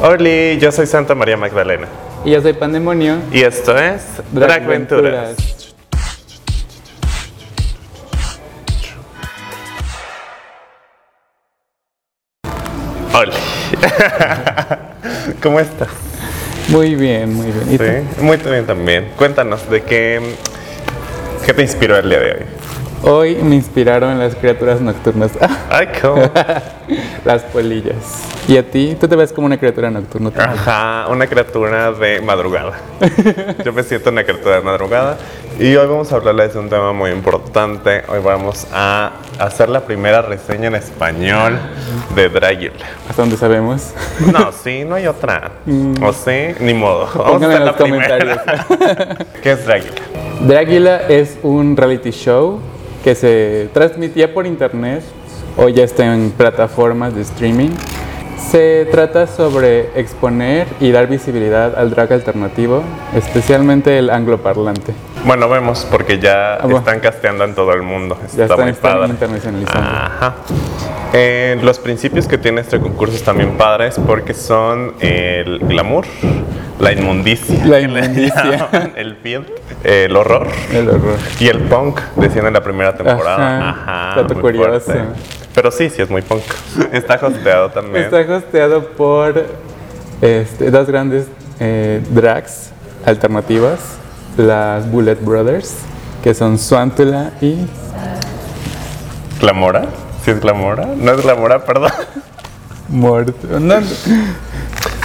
Hola, yo soy Santa María Magdalena. Y yo soy Pandemonio. Y esto es Dragventuras. Hola. ¿Cómo estás? Muy bien, muy bien. ¿Y tú? Sí, muy bien también. Cuéntanos de qué, qué te inspiró el día de hoy. Hoy me inspiraron las criaturas nocturnas. Ay, ¿cómo? las polillas. ¿Y a ti? ¿Tú te ves como una criatura nocturna? también? Ajá, una criatura de madrugada. Yo me siento una criatura de madrugada. Y hoy vamos a hablarles de un tema muy importante. Hoy vamos a hacer la primera reseña en español de Dragula. Hasta donde sabemos. No, sí, no hay otra. O sí, ni modo. Vamos a Pónganlo hacer en la los comentarios. primera. ¿Qué es Dragula? Drácula es un reality show que se transmitía por internet o ya está en plataformas de streaming. Se trata sobre exponer y dar visibilidad al drag alternativo, especialmente el angloparlante. Bueno, vemos porque ya Ah, están casteando en todo el mundo. Ya Está están, muy están padre. internacionalizando. Ajá. Eh, los principios que tiene este concurso están bien padres porque son el glamour, la inmundicia, La inmundicia. llaman, el filth, el horror El horror. y el punk, decían en la primera temporada. Ajá, Ajá, muy curioso. Pero sí, sí es muy punk. Está hosteado también. Está hosteado por este, dos grandes eh, drags alternativas, las Bullet Brothers, que son Suantula y ¿Glamora? ¿Sí es Glamora? No es Glamora, perdón. Mort. no,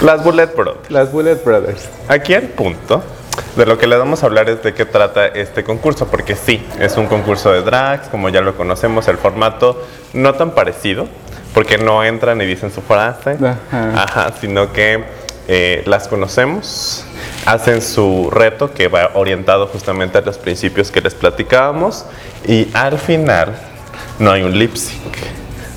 Las Bullet Brothers. las Bullet Brothers. Aquí el punto de lo que le vamos a hablar es de qué trata este concurso, porque sí, es un concurso de drags, como ya lo conocemos, el formato no tan parecido, porque no entran y dicen su frase, Ajá. ajá, sino que eh, las conocemos, hacen su reto que va orientado justamente a los principios que les platicábamos, y al final no hay un lip sync.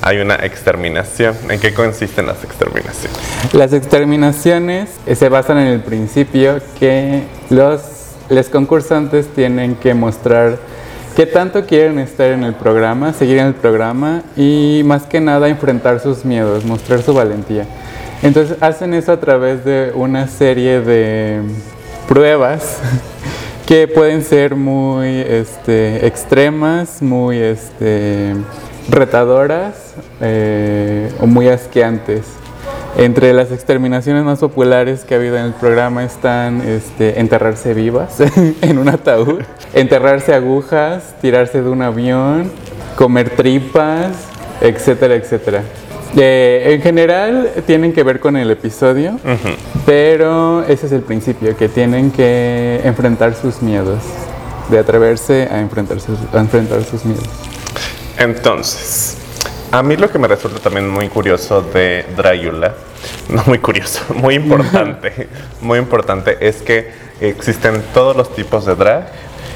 Hay una exterminación. ¿En qué consisten las exterminaciones? Las exterminaciones eh, se basan en el principio que los, los concursantes tienen que mostrar qué tanto quieren estar en el programa, seguir en el programa y más que nada enfrentar sus miedos, mostrar su valentía. Entonces hacen eso a través de una serie de pruebas que pueden ser muy este, extremas, muy este, retadoras eh, o muy asqueantes. Entre las exterminaciones más populares que ha habido en el programa están este, enterrarse vivas en un ataúd, enterrarse agujas, tirarse de un avión, comer tripas, etcétera, etcétera. Eh, en general tienen que ver con el episodio, pero ese es el principio, que tienen que enfrentar sus miedos, de atreverse a enfrentar sus, a enfrentar sus miedos. Entonces, a mí lo que me resulta también muy curioso de Dragula, no muy curioso, muy importante, muy importante es que existen todos los tipos de drag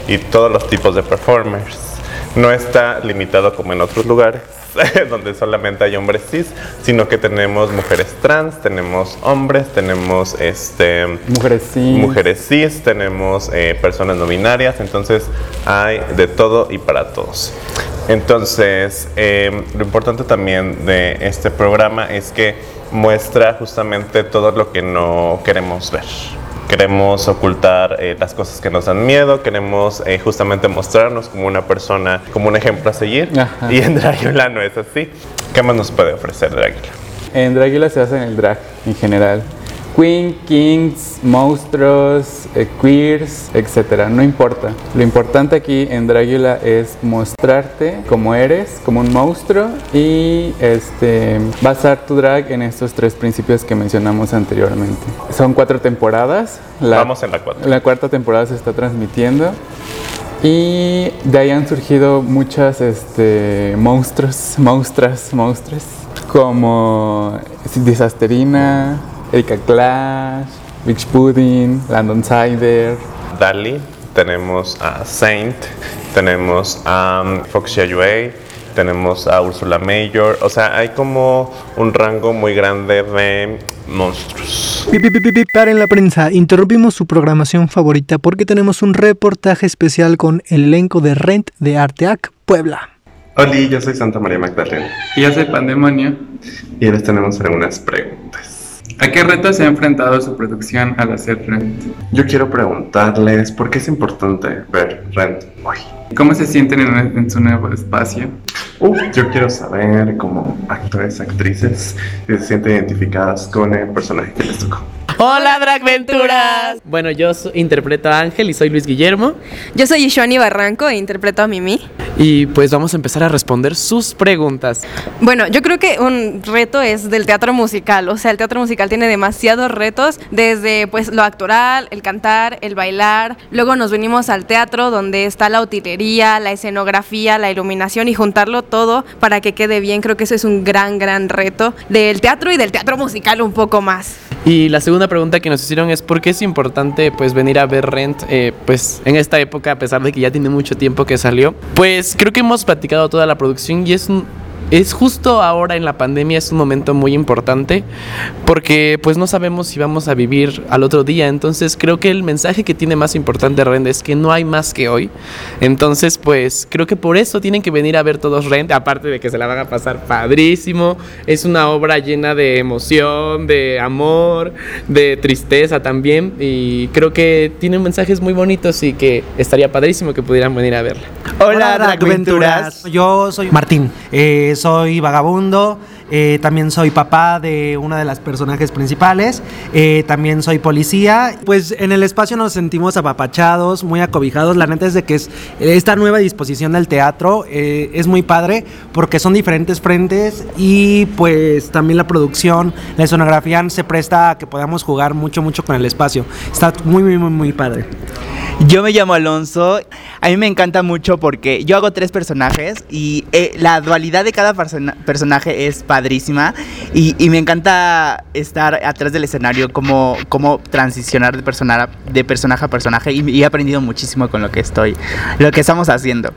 y todos los tipos de performers. No está limitado como en otros lugares, donde solamente hay hombres cis, sino que tenemos mujeres trans, tenemos hombres, tenemos este Mujeres sí. mujeres cis, tenemos eh, personas no binarias, entonces hay de todo y para todos. Entonces, eh, lo importante también de este programa es que muestra justamente todo lo que no queremos ver. Queremos ocultar eh, las cosas que nos dan miedo, queremos eh, justamente mostrarnos como una persona, como un ejemplo a seguir. Ajá. Y en Dragula no es así. ¿Qué más nos puede ofrecer Dragula? En Dragula se hace en el drag en general. Queen, kings, monstruos, eh, queers, etc. No importa. Lo importante aquí en Dragula es mostrarte como eres, como un monstruo y este, basar tu drag en estos tres principios que mencionamos anteriormente. Son cuatro temporadas. La, Vamos en la cuatro. La cuarta temporada se está transmitiendo. Y de ahí han surgido muchas este, monstruos, monstras, monstruos, como Disasterina, Erika Clash, Beach Pudding, Landon Cider. Dali, tenemos a Saint, tenemos a um, Foxia Yue, tenemos a Ursula Mayor, o sea, hay como un rango muy grande de monstruos. Paren la prensa, interrumpimos su programación favorita porque tenemos un reportaje especial con el elenco de Rent de Arteac, Puebla. Hola, yo soy Santa María Magdalena Y yo soy Pandemonio. y les tenemos algunas preguntas. ¿A qué retos se ha enfrentado su producción al hacer Rent? Yo quiero preguntarles por qué es importante ver Rent hoy. ¿Cómo se sienten en, en su nuevo espacio? Uh, yo quiero saber cómo actores, actrices se sienten identificadas con el personaje que les tocó. Hola Dragventuras. Bueno, yo so- interpreto a Ángel y soy Luis Guillermo. Yo soy Ishoni Barranco e interpreto a Mimi. Y pues vamos a empezar a responder sus preguntas. Bueno, yo creo que un reto es del teatro musical, o sea, el teatro musical tiene demasiados retos, desde pues lo actoral, el cantar, el bailar, luego nos venimos al teatro donde está la utilería, la escenografía, la iluminación y juntarlo todo para que quede bien, creo que eso es un gran, gran reto del teatro y del teatro musical un poco más. Y la segunda pregunta que nos hicieron es por qué es importante pues venir a ver Rent eh, pues en esta época a pesar de que ya tiene mucho tiempo que salió. Pues creo que hemos platicado toda la producción y es un- es justo ahora en la pandemia es un momento muy importante porque pues no sabemos si vamos a vivir al otro día. Entonces creo que el mensaje que tiene más importante Rent es que no hay más que hoy. Entonces pues creo que por eso tienen que venir a ver todos Rent aparte de que se la van a pasar padrísimo. Es una obra llena de emoción de amor de tristeza también y creo que tiene mensajes muy bonitos y que estaría padrísimo que pudieran venir a verla. Hola, Dragventuras. Yo soy Martín, eh, soy vagabundo, eh, también soy papá de una de las personajes principales, eh, también soy policía. Pues en el espacio nos sentimos apapachados, muy acobijados. La neta es de que es esta nueva disposición del teatro eh, es muy padre porque son diferentes frentes y pues también la producción, la escenografía se presta a que podamos jugar mucho, mucho con el espacio. Está muy, muy, muy, muy padre. Yo me llamo Alonso. A mí me encanta mucho porque yo hago tres personajes y eh, la dualidad de cada persona- personaje es padrísima y, me encanta estar atrás del escenario, como, como transicionar de, de personaje a personaje y, y he aprendido muchísimo con lo que estoy, lo que estamos haciendo.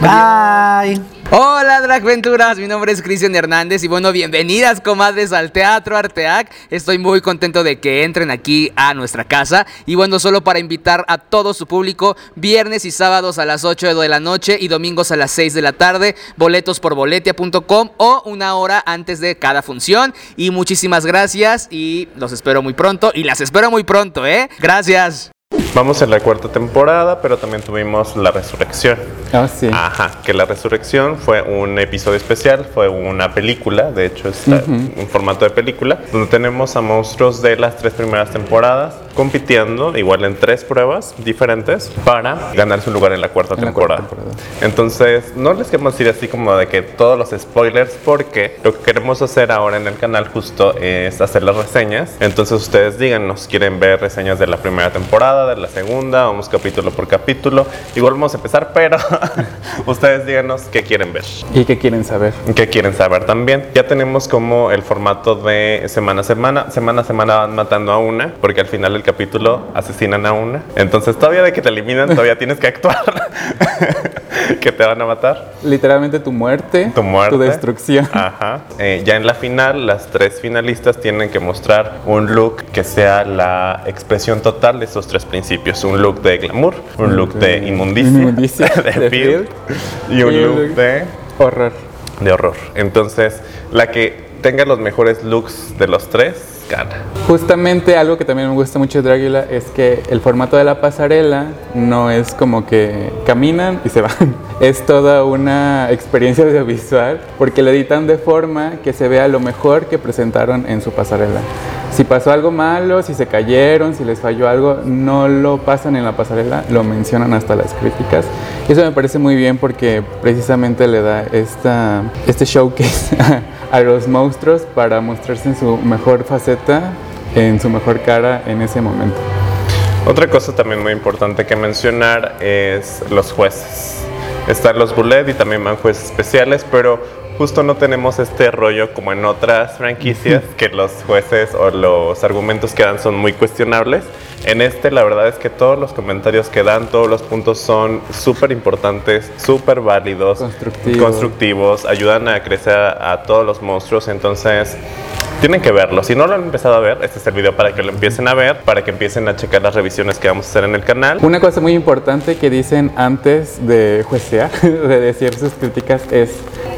Bye. Hola Dragventuras, mi nombre es Cristian Hernández y bueno, bienvenidas comadres al Teatro Arteac. Estoy muy contento de que entren aquí a nuestra casa y bueno, solo para invitar a todo su público, viernes y sábados a las 8 de la noche y domingos a las 6 de la tarde, boletos por boletia.com o una hora antes de cada función. Y muchísimas gracias y los espero muy pronto y las espero muy pronto, ¿eh? Gracias. Vamos en la cuarta temporada, pero también tuvimos La Resurrección. Ah, sí. Ajá, que La Resurrección fue un episodio especial, fue una película, de hecho es la- un formato de película, donde tenemos a monstruos de las tres primeras temporadas compitiendo, igual en tres pruebas diferentes, para ganarse un lugar en la cuarta, En la temporada. cuarta temporada. Entonces, no les queremos decir así como de que todos los spoilers, porque lo que queremos hacer ahora en el canal justo es hacer las reseñas. Entonces, ustedes díganos, ¿quieren ver reseñas de la primera temporada, de la segunda? Vamos capítulo por capítulo. Igual vamos a empezar, pero ustedes díganos qué quieren ver. ¿Y qué quieren saber? ¿Qué quieren saber también? Ya tenemos como el formato de semana a semana. Semana a semana van matando a una, porque al final del capítulo asesinan a una. Entonces, todavía de que te eliminan, todavía tienes que actuar. que te van a matar. Literalmente tu muerte, Tu muerte. tu destrucción. Ajá. Eh, ya en la final, las tres finalistas tienen que mostrar un look que sea la expresión total de esos tres principios. Un look de glamour, un look de inmundicia, Inmundicia, de filth, y un look de Horror. de horror. Entonces, la que tenga los mejores looks de los tres, gana. Justamente algo que también me gusta mucho de Dragula es que el formato de la pasarela no es como que caminan y se van. Es toda una experiencia audiovisual porque lo editan de forma que se vea lo mejor que presentaron en su pasarela. Si pasó algo malo, si se cayeron, si les falló algo, no lo pasan en la pasarela, lo mencionan hasta las críticas. Y eso me parece muy bien porque precisamente le da esta, este showcase a los monstruos para mostrarse en su mejor faceta, en su mejor cara en ese momento. Otra cosa también muy importante que mencionar es los jueces. Están los bullet y también van jueces especiales, pero justo no tenemos este rollo como en otras franquicias, que los jueces o los argumentos que dan son muy cuestionables. En este la verdad es que todos los comentarios que dan, todos los puntos son súper importantes, súper válidos, Constructivos. constructivos, ayudan a crecer a, a todos los monstruos, entonces tienen que verlo. Si no lo han empezado a ver, este es el video para que lo empiecen a ver, para que empiecen a checar las revisiones que vamos a hacer en el canal. Una cosa muy importante que dicen antes de juecear, de decir sus críticas, es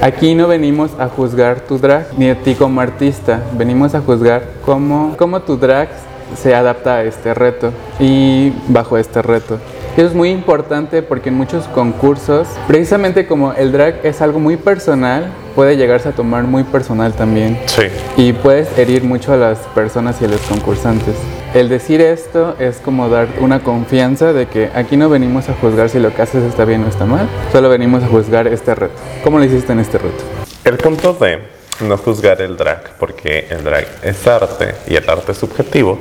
Aquí no venimos a juzgar tu drag ni a ti como artista, venimos a juzgar cómo, cómo tu drag se adapta a este reto y bajo este reto. Eso es muy importante porque en muchos concursos, precisamente como el drag es algo muy personal, puede llegarse a tomar muy personal también. Sí. Y puedes herir mucho a las personas y a los concursantes. El decir esto es como dar una confianza de que aquí no venimos a juzgar si lo que haces está bien o está mal, solo venimos a juzgar este reto. ¿Cómo lo hiciste en este reto? El punto de no juzgar el drag, porque el drag es arte y el arte es subjetivo,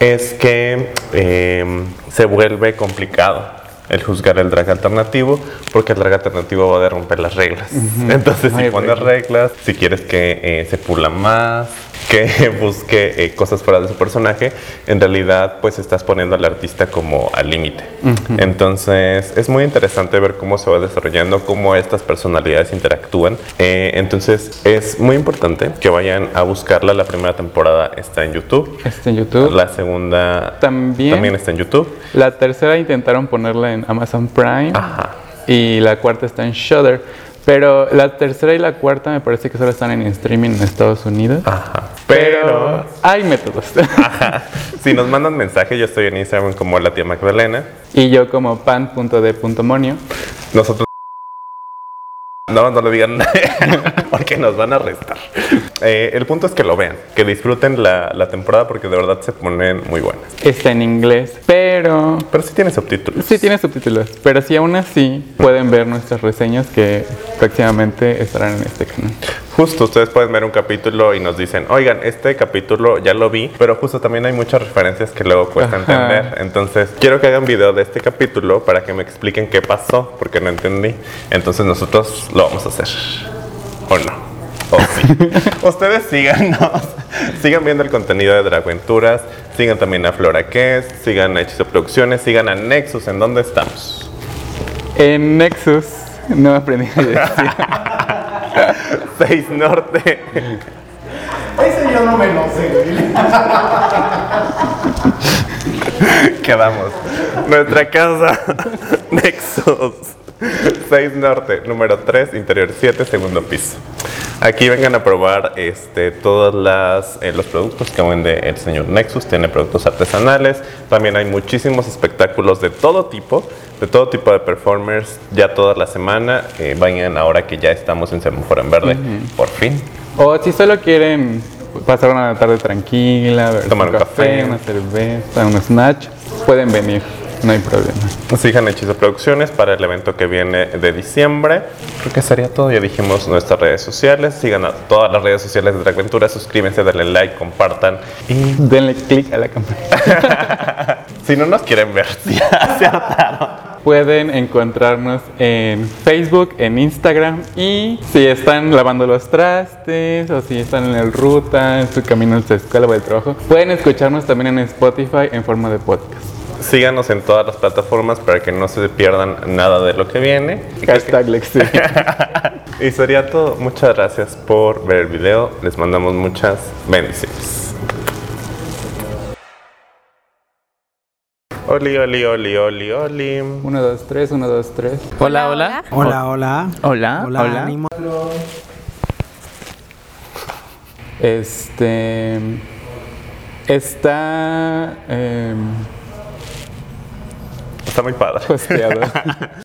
es que eh, se vuelve complicado el juzgar el drag alternativo, porque el drag alternativo va a romper las reglas. Entonces, si pones reglas. reglas, si quieres que eh, se pula más, que busque eh, cosas fuera de su personaje, en realidad pues estás poniendo al artista como al límite. Entonces es muy interesante ver cómo se va desarrollando, cómo estas personalidades interactúan. Eh, entonces es muy importante que vayan a buscarla. La primera temporada está en YouTube. Está en YouTube. La segunda También. también está en YouTube. La tercera intentaron ponerla en Amazon Prime Ajá. y la cuarta está en Shudder. Pero la tercera y la cuarta me parece que solo están en streaming en Estados Unidos. Ajá. Pero Pero hay métodos. Ajá. Si nos mandan mensaje, yo estoy en Instagram como la tía Magdalena. y yo como pan.d.monio. Nosotros. No, no lo digan porque nos van a arrestar. Eh, el punto es que lo vean, que disfruten la, la temporada porque de verdad se ponen muy buenas. Está en inglés, pero Pero sí tiene subtítulos. sí tiene subtítulos. Pero si aún así pueden ver nuestras reseñas que próximamente estarán en este canal. Justo, ustedes pueden ver un capítulo y nos dicen, oigan, este capítulo ya lo vi, pero justo también hay muchas referencias que luego cuesta Ajá. entender. Entonces, quiero que hagan video de este capítulo para que me expliquen qué pasó, porque no entendí. Entonces, nosotros lo vamos a hacer. ¿O no? ¿O sí? ustedes síganos. Sigan viendo el contenido de Dragventuras. Sigan también a Flora Kes. Sigan a Hechizo Producciones. Sigan a Nexus. ¿En dónde estamos? En Nexus no aprendí a decir. 6 Norte. Ese yo no me lo sé, güey. Quedamos. Nuestra casa, Nexus. 6 Norte, número 3, interior 7, segundo piso. Aquí vengan a probar este, todos las, eh, los productos que vende el señor Nexus. Tiene productos artesanales. También hay muchísimos espectáculos de todo tipo, de todo tipo de performers, ya toda la semana. Eh, vayan ahora que ya estamos en Semáforo en Verde, por fin. O si solo quieren pasar una tarde tranquila, Tomar un un café, café. una cerveza, un snatch, pueden venir, no hay problema. Sigan Hechizo Producciones para el evento que viene de diciembre. Creo que sería todo. Ya dijimos nuestras redes sociales. Sigan a todas las redes sociales de Dragventura. Suscríbanse, denle like, compartan. Y Denle click a la campanita. si no nos quieren ver, hartaron. Pueden encontrarnos en Facebook, en Instagram y si están lavando los trastes o si están en el ruta, en su camino a su escuela o al trabajo, pueden escucharnos también en Spotify en forma de podcast. Síganos en todas las plataformas para que no se pierdan nada de lo que viene. Hashtag Lexi. Y sería todo. Muchas gracias por ver el video. Les mandamos muchas bendiciones. Oli, oli, oli, oli, oli. 1, 2, 3, 1, 2, 3. Hola, hola. Hola, hola. Hola, Hola, hola. ánimo. Este. Está. em, Está muy padre. posteado.